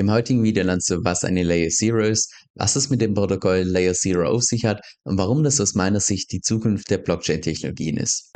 Im heutigen Video lernst du, was eine Layer Zero ist, was es mit dem Protokoll Layer Zero auf sich hat und warum das aus meiner Sicht die Zukunft der Blockchain-Technologien ist.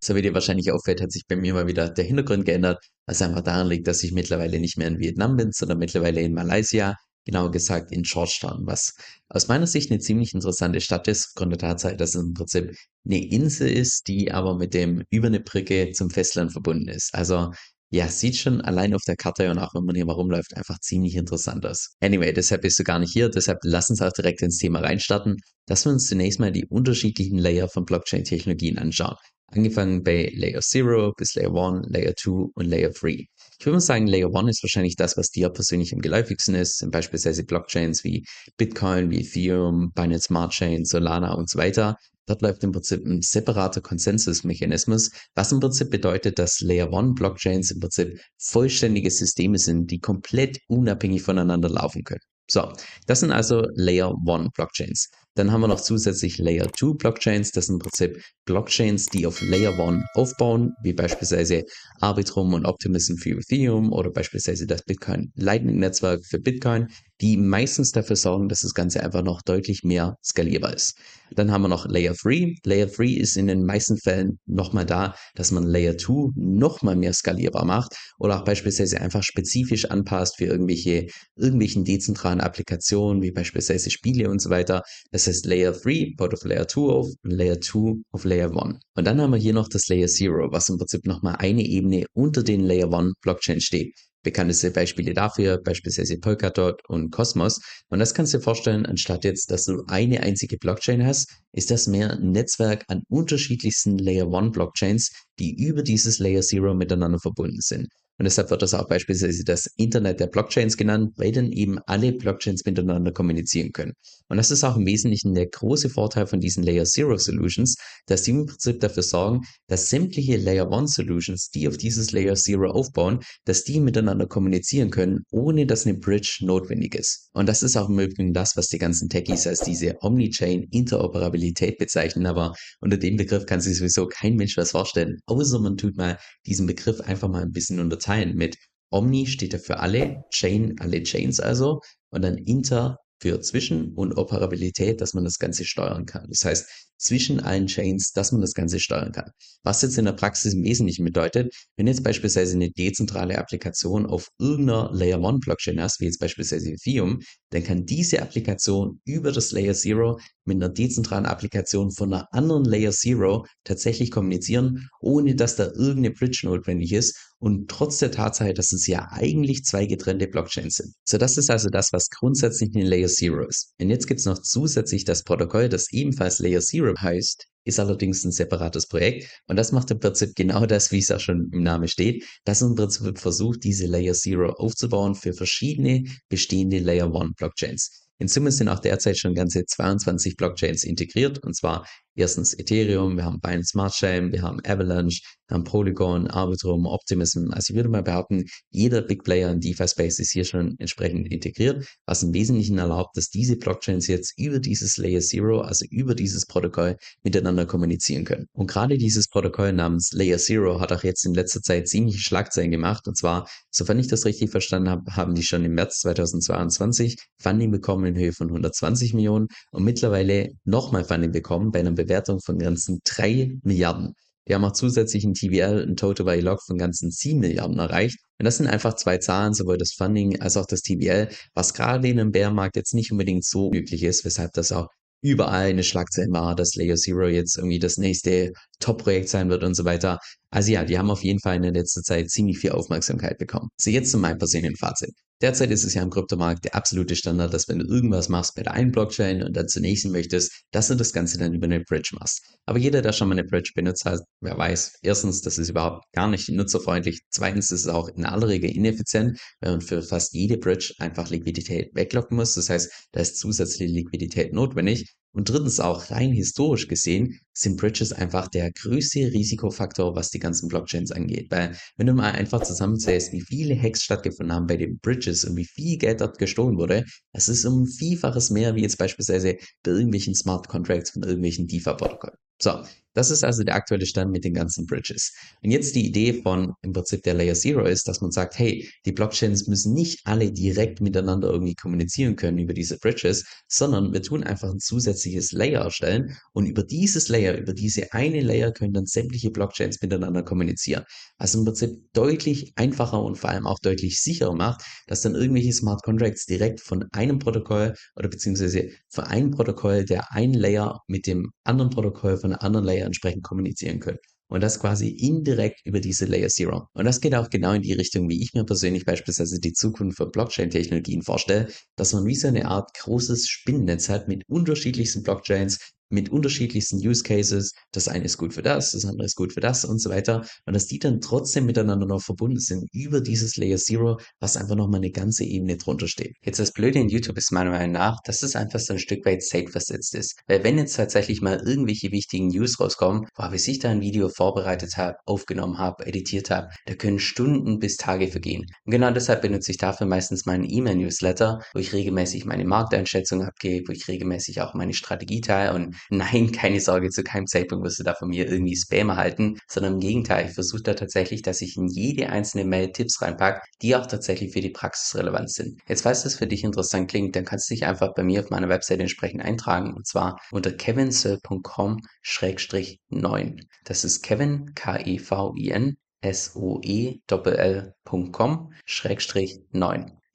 So wie dir wahrscheinlich auffällt, hat sich bei mir mal wieder der Hintergrund geändert, was einfach daran liegt, dass ich mittlerweile nicht mehr in Vietnam bin, sondern mittlerweile in Malaysia genauer gesagt in Georgetown, was aus meiner Sicht eine ziemlich interessante Stadt ist, aufgrund der Tatsache, dass es im Prinzip eine Insel ist, die aber mit dem über eine Brücke zum Festland verbunden ist. Also ja, sieht schon allein auf der Karte und auch wenn man hier mal rumläuft, einfach ziemlich interessant aus. Anyway, deshalb bist du gar nicht hier, deshalb lass uns auch direkt ins Thema reinstarten, dass wir uns zunächst mal die unterschiedlichen Layer von Blockchain-Technologien anschauen. Angefangen bei Layer 0 bis Layer 1, Layer 2 und Layer 3. Ich würde mal sagen, Layer 1 ist wahrscheinlich das, was dir persönlich am geläufigsten ist, sind beispielsweise Blockchains wie Bitcoin, wie Ethereum, Binance Smart Chain, Solana und so weiter. Dort läuft im Prinzip ein separater Konsensusmechanismus, was im Prinzip bedeutet, dass Layer 1 Blockchains im Prinzip vollständige Systeme sind, die komplett unabhängig voneinander laufen können. So, das sind also Layer 1 Blockchains. Dann haben wir noch zusätzlich Layer 2 Blockchains. Das sind im Prinzip Blockchains, die auf Layer 1 aufbauen, wie beispielsweise Arbitrum und Optimism für Ethereum oder beispielsweise das Bitcoin Lightning Netzwerk für Bitcoin, die meistens dafür sorgen, dass das Ganze einfach noch deutlich mehr skalierbar ist. Dann haben wir noch Layer 3. Layer 3 ist in den meisten Fällen nochmal da, dass man Layer 2 nochmal mehr skalierbar macht oder auch beispielsweise einfach spezifisch anpasst für irgendwelche, irgendwelchen dezentralen Applikationen, wie beispielsweise Spiele und so weiter. Das heißt Layer 3 baut auf Layer 2 auf und Layer 2 auf Layer 1. Und dann haben wir hier noch das Layer 0, was im Prinzip nochmal eine Ebene unter den Layer 1 Blockchain steht. Bekannteste Beispiele dafür, beispielsweise Polkadot und Cosmos. Und das kannst du dir vorstellen, anstatt jetzt, dass du eine einzige Blockchain hast, ist das mehr ein Netzwerk an unterschiedlichsten Layer 1 Blockchains, die über dieses Layer 0 miteinander verbunden sind. Und deshalb wird das auch beispielsweise das Internet der Blockchains genannt, weil dann eben alle Blockchains miteinander kommunizieren können. Und das ist auch im Wesentlichen der große Vorteil von diesen Layer Zero Solutions, dass sie im Prinzip dafür sorgen, dass sämtliche Layer One Solutions, die auf dieses Layer Zero aufbauen, dass die miteinander kommunizieren können, ohne dass eine Bridge notwendig ist. Und das ist auch im Übrigen das, was die ganzen Techies als diese Omnichain Interoperabilität bezeichnen. Aber unter dem Begriff kann sich sowieso kein Mensch was vorstellen, außer man tut mal diesen Begriff einfach mal ein bisschen unterteilen unterteilen mit Omni steht ja für alle, Chain, alle Chains also, und dann Inter für Zwischen und Operabilität, dass man das Ganze steuern kann. Das heißt, zwischen allen Chains, dass man das Ganze steuern kann. Was jetzt in der Praxis im Wesentlichen bedeutet, wenn jetzt beispielsweise eine dezentrale Applikation auf irgendeiner Layer 1 Blockchain hast, wie jetzt beispielsweise Ethereum, dann kann diese Applikation über das Layer Zero mit einer dezentralen Applikation von einer anderen Layer Zero tatsächlich kommunizieren, ohne dass da irgendeine Bridge notwendig ist und trotz der Tatsache, dass es ja eigentlich zwei getrennte Blockchains sind. So, das ist also das, was grundsätzlich eine Layer Zero ist. Und jetzt gibt es noch zusätzlich das Protokoll, das ebenfalls Layer Zero heißt, ist allerdings ein separates Projekt und das macht im Prinzip genau das, wie es auch schon im Namen steht, dass im Prinzip versucht, diese Layer Zero aufzubauen für verschiedene bestehende Layer One Blockchains. In Summe sind auch derzeit schon ganze 22 Blockchains integriert und zwar erstens Ethereum, wir haben Binance Smart Chain, wir haben Avalanche, wir haben Polygon, Arbitrum, Optimism. Also ich würde mal behaupten, jeder Big Player in DeFi Space ist hier schon entsprechend integriert, was im Wesentlichen erlaubt, dass diese Blockchains jetzt über dieses Layer Zero, also über dieses Protokoll miteinander kommunizieren können. Und gerade dieses Protokoll namens Layer Zero hat auch jetzt in letzter Zeit ziemliche Schlagzeilen gemacht und zwar, sofern ich das richtig verstanden habe, haben die schon im März 2022 Funding bekommen in Höhe von 120 Millionen und mittlerweile nochmal Funding bekommen bei einer Bewertung von ganzen 3 Milliarden. Die haben auch zusätzlich ein TVL, ein Total Value Lock von ganzen 7 Milliarden erreicht. Und das sind einfach zwei Zahlen, sowohl das Funding als auch das TVL, was gerade in einem Bärmarkt jetzt nicht unbedingt so üblich ist, weshalb das auch überall eine Schlagzeile war, dass Layer Zero jetzt irgendwie das nächste Top-Projekt sein wird und so weiter. Also ja, die haben auf jeden Fall in der letzten Zeit ziemlich viel Aufmerksamkeit bekommen. So jetzt zu meinem persönlichen Fazit. Derzeit ist es ja im Kryptomarkt der absolute Standard, dass wenn du irgendwas machst bei der einen Blockchain und dann zur nächsten möchtest, dass du das Ganze dann über eine Bridge machst. Aber jeder, der schon mal eine Bridge benutzt hat, wer weiß, erstens, das ist überhaupt gar nicht nutzerfreundlich. Zweitens ist es auch in aller Regel ineffizient, weil man für fast jede Bridge einfach Liquidität weglocken muss. Das heißt, da ist zusätzliche Liquidität notwendig. Und drittens auch rein historisch gesehen sind Bridges einfach der größte Risikofaktor, was die ganzen Blockchains angeht. Weil wenn du mal einfach zusammenzählst, wie viele Hacks stattgefunden haben bei den Bridges und wie viel Geld dort gestohlen wurde, das ist um Vielfaches mehr wie jetzt beispielsweise bei irgendwelchen Smart Contracts von irgendwelchen DeFi-Protokollen. So, Das ist also der aktuelle Stand mit den ganzen Bridges. Und jetzt die Idee von im Prinzip der Layer Zero ist, dass man sagt, hey, die Blockchains müssen nicht alle direkt miteinander irgendwie kommunizieren können über diese Bridges, sondern wir tun einfach ein zusätzliches Layer erstellen und über dieses Layer, über diese eine Layer können dann sämtliche Blockchains miteinander kommunizieren. Was im Prinzip deutlich einfacher und vor allem auch deutlich sicherer macht, dass dann irgendwelche Smart Contracts direkt von einem Protokoll oder beziehungsweise von einem Protokoll der einen Layer mit dem anderen Protokoll von einer anderen Layer entsprechend kommunizieren können. Und das quasi indirekt über diese Layer Zero. Und das geht auch genau in die Richtung, wie ich mir persönlich beispielsweise die Zukunft von Blockchain-Technologien vorstelle, dass man wie so eine Art großes Spinnennetz hat mit unterschiedlichsten Blockchains, mit unterschiedlichsten Use Cases. Das eine ist gut für das, das andere ist gut für das und so weiter. Und dass die dann trotzdem miteinander noch verbunden sind über dieses Layer Zero, was einfach nochmal eine ganze Ebene drunter steht. Jetzt das Blöde in YouTube ist meiner Meinung nach, dass es einfach so ein Stück weit safe versetzt ist. Weil wenn jetzt tatsächlich mal irgendwelche wichtigen News rauskommen, boah, bis ich da ein Video vorbereitet habe, aufgenommen habe, editiert habe, da können Stunden bis Tage vergehen. Und genau deshalb benutze ich dafür meistens meinen E-Mail-Newsletter, wo ich regelmäßig meine Markteinschätzung abgebe, wo ich regelmäßig auch meine Strategie teile und nein, keine Sorge, zu keinem Zeitpunkt wirst du da von mir irgendwie Spam erhalten, sondern im Gegenteil, ich versuche da tatsächlich, dass ich in jede einzelne Mail Tipps reinpacke, die auch tatsächlich für die Praxis relevant sind. Jetzt, falls das für dich interessant klingt, dann kannst du dich einfach bei mir auf meiner Webseite entsprechend eintragen und zwar unter kevinsoe.com-9. Das ist Kevin, K-E-V-I-N, S-O-E-L-L.com, Schrägstrich 9